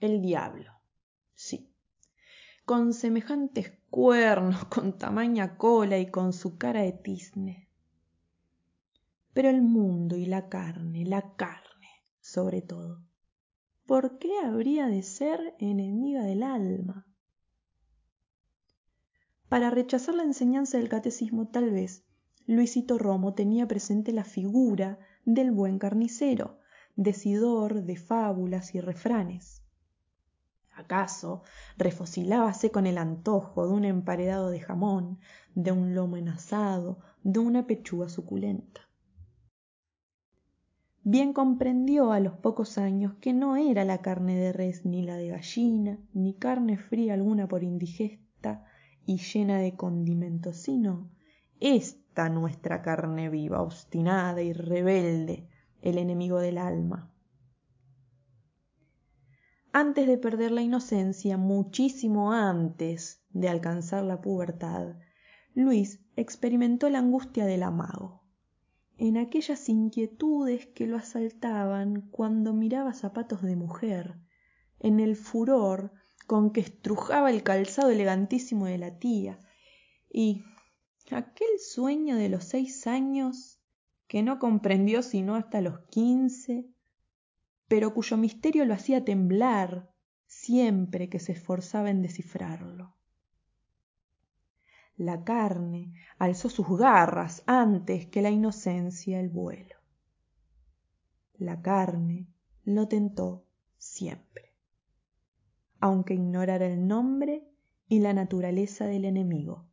el diablo sí con semejantes cuernos con tamaña cola y con su cara de tizne. Pero el mundo y la carne la carne sobre todo por qué habría de ser enemiga del alma para rechazar la enseñanza del catecismo tal vez luisito romo tenía presente la figura del buen carnicero decidor de fábulas y refranes acaso refocilábase con el antojo de un emparedado de jamón de un lomo en asado de una pechuga suculenta. Bien comprendió a los pocos años que no era la carne de res ni la de gallina ni carne fría alguna por indigesta y llena de condimentos sino esta nuestra carne viva obstinada y rebelde el enemigo del alma antes de perder la inocencia muchísimo antes de alcanzar la pubertad luis experimentó la angustia del amago en aquellas inquietudes que lo asaltaban cuando miraba zapatos de mujer en el furor con que estrujaba el calzado elegantísimo de la tía y aquel sueño de los seis años que no comprendió sino hasta los quince pero cuyo misterio lo hacía temblar siempre que se esforzaba en descifrarlo. La carne alzó sus garras antes que la inocencia el vuelo. La carne lo tentó siempre aunque ignorara el nombre y la naturaleza del enemigo